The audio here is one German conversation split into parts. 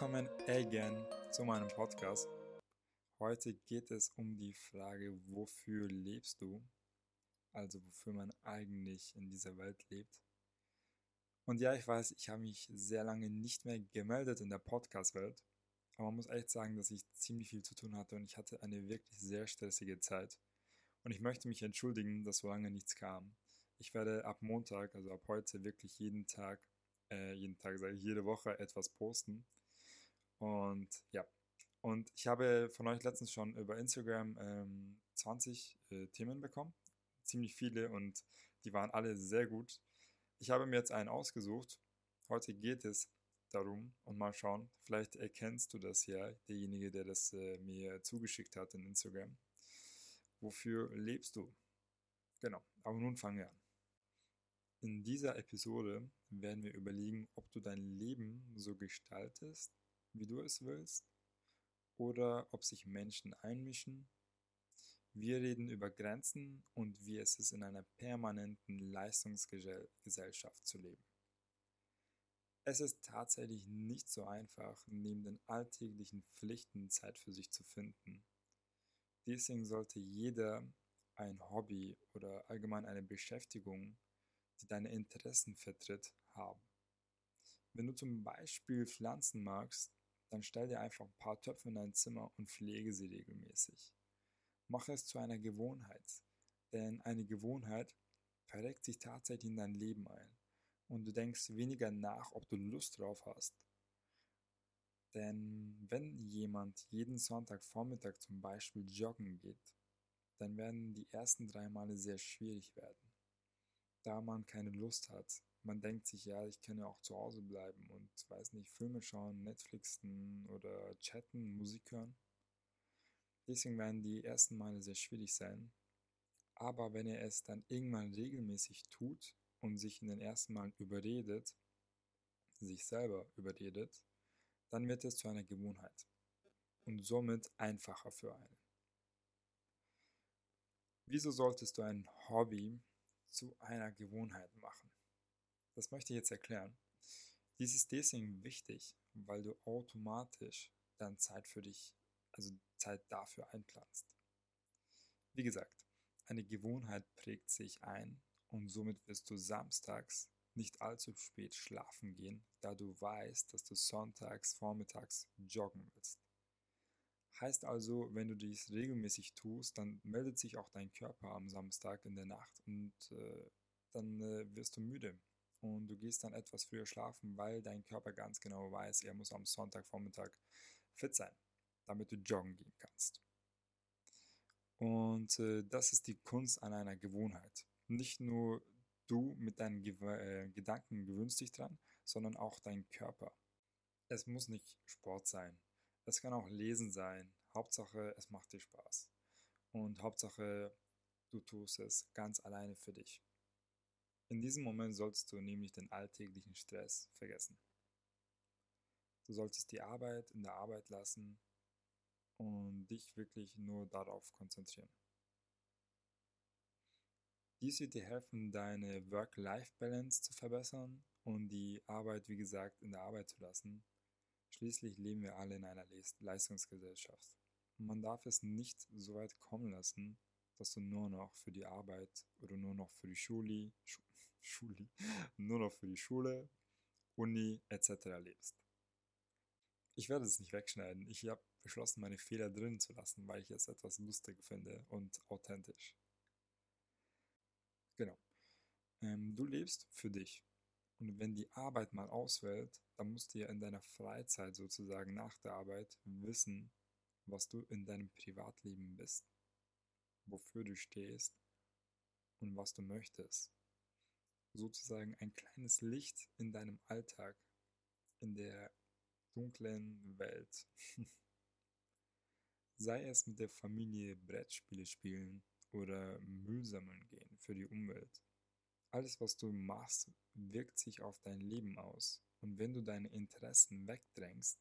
Willkommen again zu meinem Podcast. Heute geht es um die Frage, wofür lebst du? Also wofür man eigentlich in dieser Welt lebt. Und ja, ich weiß, ich habe mich sehr lange nicht mehr gemeldet in der Podcast-Welt. Aber man muss echt sagen, dass ich ziemlich viel zu tun hatte und ich hatte eine wirklich sehr stressige Zeit. Und ich möchte mich entschuldigen, dass so lange nichts kam. Ich werde ab Montag, also ab heute, wirklich jeden Tag, äh, jeden Tag sage ich, jede Woche etwas posten. Und ja, und ich habe von euch letztens schon über Instagram ähm, 20 äh, Themen bekommen. Ziemlich viele und die waren alle sehr gut. Ich habe mir jetzt einen ausgesucht. Heute geht es darum und mal schauen. Vielleicht erkennst du das ja, derjenige, der das äh, mir zugeschickt hat in Instagram. Wofür lebst du? Genau, aber nun fangen wir an. In dieser Episode werden wir überlegen, ob du dein Leben so gestaltest, wie du es willst, oder ob sich Menschen einmischen. Wir reden über Grenzen und wie es ist, in einer permanenten Leistungsgesellschaft zu leben. Es ist tatsächlich nicht so einfach, neben den alltäglichen Pflichten Zeit für sich zu finden. Deswegen sollte jeder ein Hobby oder allgemein eine Beschäftigung, die deine Interessen vertritt, haben. Wenn du zum Beispiel Pflanzen magst, dann stell dir einfach ein paar Töpfe in dein Zimmer und pflege sie regelmäßig. Mache es zu einer Gewohnheit, denn eine Gewohnheit verreckt sich tatsächlich in dein Leben ein und du denkst weniger nach, ob du Lust drauf hast. Denn wenn jemand jeden Sonntagvormittag zum Beispiel joggen geht, dann werden die ersten drei Male sehr schwierig werden, da man keine Lust hat, man denkt sich, ja, ich kann ja auch zu Hause bleiben und, weiß nicht, Filme schauen, Netflixen oder chatten, Musik hören. Deswegen werden die ersten Male sehr schwierig sein. Aber wenn er es dann irgendwann regelmäßig tut und sich in den ersten Malen überredet, sich selber überredet, dann wird es zu einer Gewohnheit und somit einfacher für einen. Wieso solltest du ein Hobby zu einer Gewohnheit machen? Das möchte ich jetzt erklären. Dies ist deswegen wichtig, weil du automatisch dann Zeit für dich, also Zeit dafür einplanst. Wie gesagt, eine Gewohnheit prägt sich ein und somit wirst du samstags nicht allzu spät schlafen gehen, da du weißt, dass du sonntags vormittags joggen willst. Heißt also, wenn du dies regelmäßig tust, dann meldet sich auch dein Körper am Samstag in der Nacht und äh, dann äh, wirst du müde und du gehst dann etwas früher schlafen, weil dein Körper ganz genau weiß, er muss am Sonntagvormittag fit sein, damit du joggen gehen kannst. Und äh, das ist die Kunst an einer Gewohnheit. Nicht nur du mit deinen Ge äh, Gedanken gewöhnst dich dran, sondern auch dein Körper. Es muss nicht Sport sein. Es kann auch Lesen sein. Hauptsache, es macht dir Spaß. Und Hauptsache, du tust es ganz alleine für dich. In diesem Moment sollst du nämlich den alltäglichen Stress vergessen. Du solltest die Arbeit in der Arbeit lassen und dich wirklich nur darauf konzentrieren. Dies wird dir helfen, deine Work-Life-Balance zu verbessern und die Arbeit, wie gesagt, in der Arbeit zu lassen. Schließlich leben wir alle in einer Leistungsgesellschaft. Man darf es nicht so weit kommen lassen, dass du nur noch für die Arbeit oder nur noch für die Schule, Schu Schule nur noch für die Schule, Uni etc. lebst. Ich werde es nicht wegschneiden. Ich habe beschlossen, meine Fehler drin zu lassen, weil ich es etwas lustig finde und authentisch. Genau. Ähm, du lebst für dich. Und wenn die Arbeit mal ausfällt, dann musst du ja in deiner Freizeit sozusagen nach der Arbeit wissen, was du in deinem Privatleben bist wofür du stehst und was du möchtest. Sozusagen ein kleines Licht in deinem Alltag, in der dunklen Welt. Sei es mit der Familie Brettspiele spielen oder Müll sammeln gehen für die Umwelt. Alles, was du machst, wirkt sich auf dein Leben aus. Und wenn du deine Interessen wegdrängst,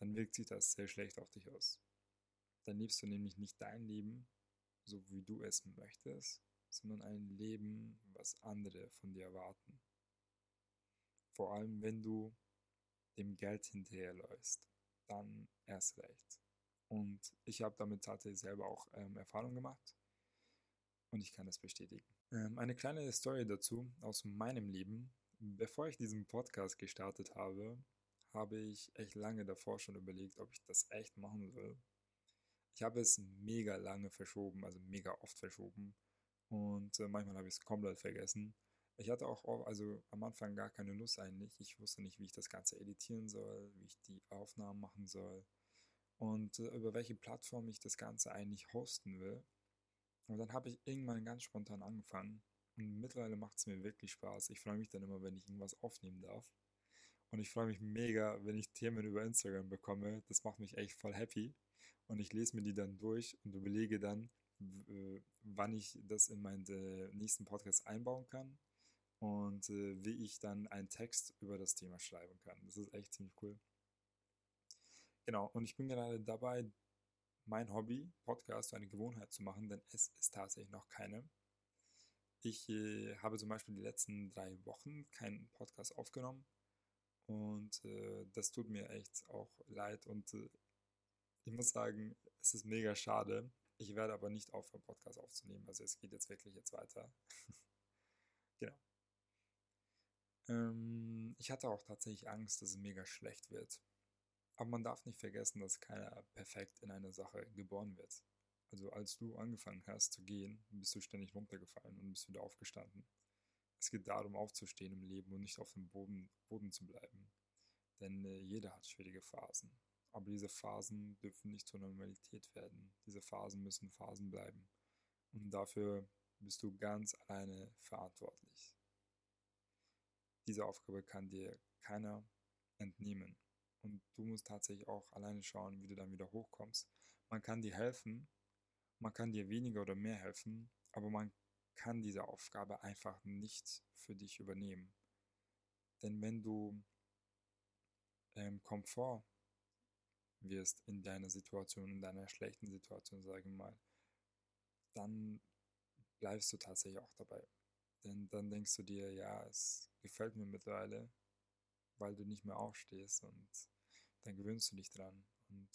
dann wirkt sich das sehr schlecht auf dich aus. Dann lebst du nämlich nicht dein Leben, so wie du es möchtest, sondern ein Leben, was andere von dir erwarten. Vor allem, wenn du dem Geld hinterherläufst, dann erst recht. Und ich habe damit tatsächlich selber auch ähm, Erfahrung gemacht und ich kann das bestätigen. Ähm, eine kleine Story dazu aus meinem Leben. Bevor ich diesen Podcast gestartet habe, habe ich echt lange davor schon überlegt, ob ich das echt machen soll. Ich habe es mega lange verschoben, also mega oft verschoben. Und äh, manchmal habe ich es komplett vergessen. Ich hatte auch also am Anfang gar keine Lust eigentlich. Ich wusste nicht, wie ich das Ganze editieren soll, wie ich die Aufnahmen machen soll und äh, über welche Plattform ich das Ganze eigentlich hosten will. Und dann habe ich irgendwann ganz spontan angefangen. Und mittlerweile macht es mir wirklich Spaß. Ich freue mich dann immer, wenn ich irgendwas aufnehmen darf. Und ich freue mich mega, wenn ich Themen über Instagram bekomme. Das macht mich echt voll happy. Und ich lese mir die dann durch und überlege dann, wann ich das in meinen äh, nächsten Podcast einbauen kann und äh, wie ich dann einen Text über das Thema schreiben kann. Das ist echt ziemlich cool. Genau, und ich bin gerade dabei, mein Hobby, Podcast, eine Gewohnheit zu machen, denn es ist tatsächlich noch keine. Ich äh, habe zum Beispiel die letzten drei Wochen keinen Podcast aufgenommen und äh, das tut mir echt auch leid und äh, ich muss sagen, es ist mega schade. Ich werde aber nicht aufhören, Podcast aufzunehmen. Also es geht jetzt wirklich jetzt weiter. genau. Ähm, ich hatte auch tatsächlich Angst, dass es mega schlecht wird. Aber man darf nicht vergessen, dass keiner perfekt in einer Sache geboren wird. Also als du angefangen hast zu gehen, bist du ständig runtergefallen und bist wieder aufgestanden. Es geht darum, aufzustehen im Leben und nicht auf dem Boden, Boden zu bleiben. Denn äh, jeder hat schwierige Phasen. Aber diese Phasen dürfen nicht zur Normalität werden. Diese Phasen müssen Phasen bleiben. Und dafür bist du ganz alleine verantwortlich. Diese Aufgabe kann dir keiner entnehmen. Und du musst tatsächlich auch alleine schauen, wie du dann wieder hochkommst. Man kann dir helfen, man kann dir weniger oder mehr helfen, aber man kann diese Aufgabe einfach nicht für dich übernehmen. Denn wenn du ähm, Komfort wirst in deiner Situation, in deiner schlechten Situation, sage ich mal, dann bleibst du tatsächlich auch dabei. Denn dann denkst du dir, ja, es gefällt mir mittlerweile, weil du nicht mehr aufstehst und dann gewöhnst du dich dran und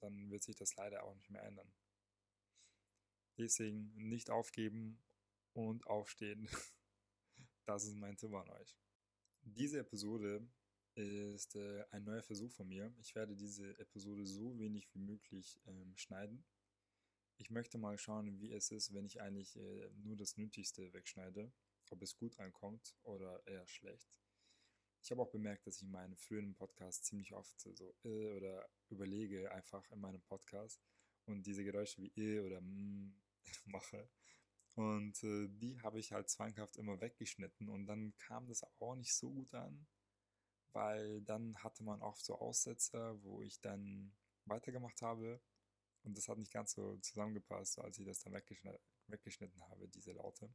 dann wird sich das leider auch nicht mehr ändern. Deswegen nicht aufgeben und aufstehen. Das ist mein Tipp an euch. Diese Episode ist äh, ein neuer Versuch von mir. Ich werde diese Episode so wenig wie möglich ähm, schneiden. Ich möchte mal schauen, wie es ist, wenn ich eigentlich äh, nur das Nötigste wegschneide, ob es gut ankommt oder eher schlecht. Ich habe auch bemerkt, dass ich in meinen früheren Podcasts ziemlich oft so äh oder überlege einfach in meinem Podcast und diese Geräusche wie äh oder mm mache. Und äh, die habe ich halt zwanghaft immer weggeschnitten und dann kam das auch nicht so gut an, weil dann hatte man oft so Aussetzer, wo ich dann weitergemacht habe und das hat nicht ganz so zusammengepasst, als ich das dann weggeschnitten, weggeschnitten habe, diese Laute.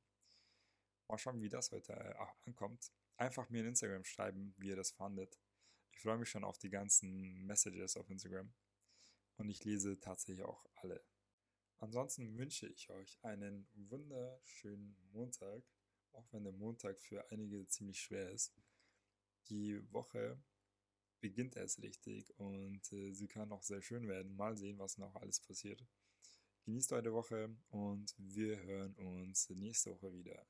Mal schauen, wie das heute äh, ankommt einfach mir in Instagram schreiben, wie ihr das fandet. Ich freue mich schon auf die ganzen Messages auf Instagram und ich lese tatsächlich auch alle. Ansonsten wünsche ich euch einen wunderschönen Montag, auch wenn der Montag für einige ziemlich schwer ist. Die Woche beginnt erst richtig und äh, sie kann auch sehr schön werden. Mal sehen, was noch alles passiert. Genießt eure Woche und wir hören uns nächste Woche wieder.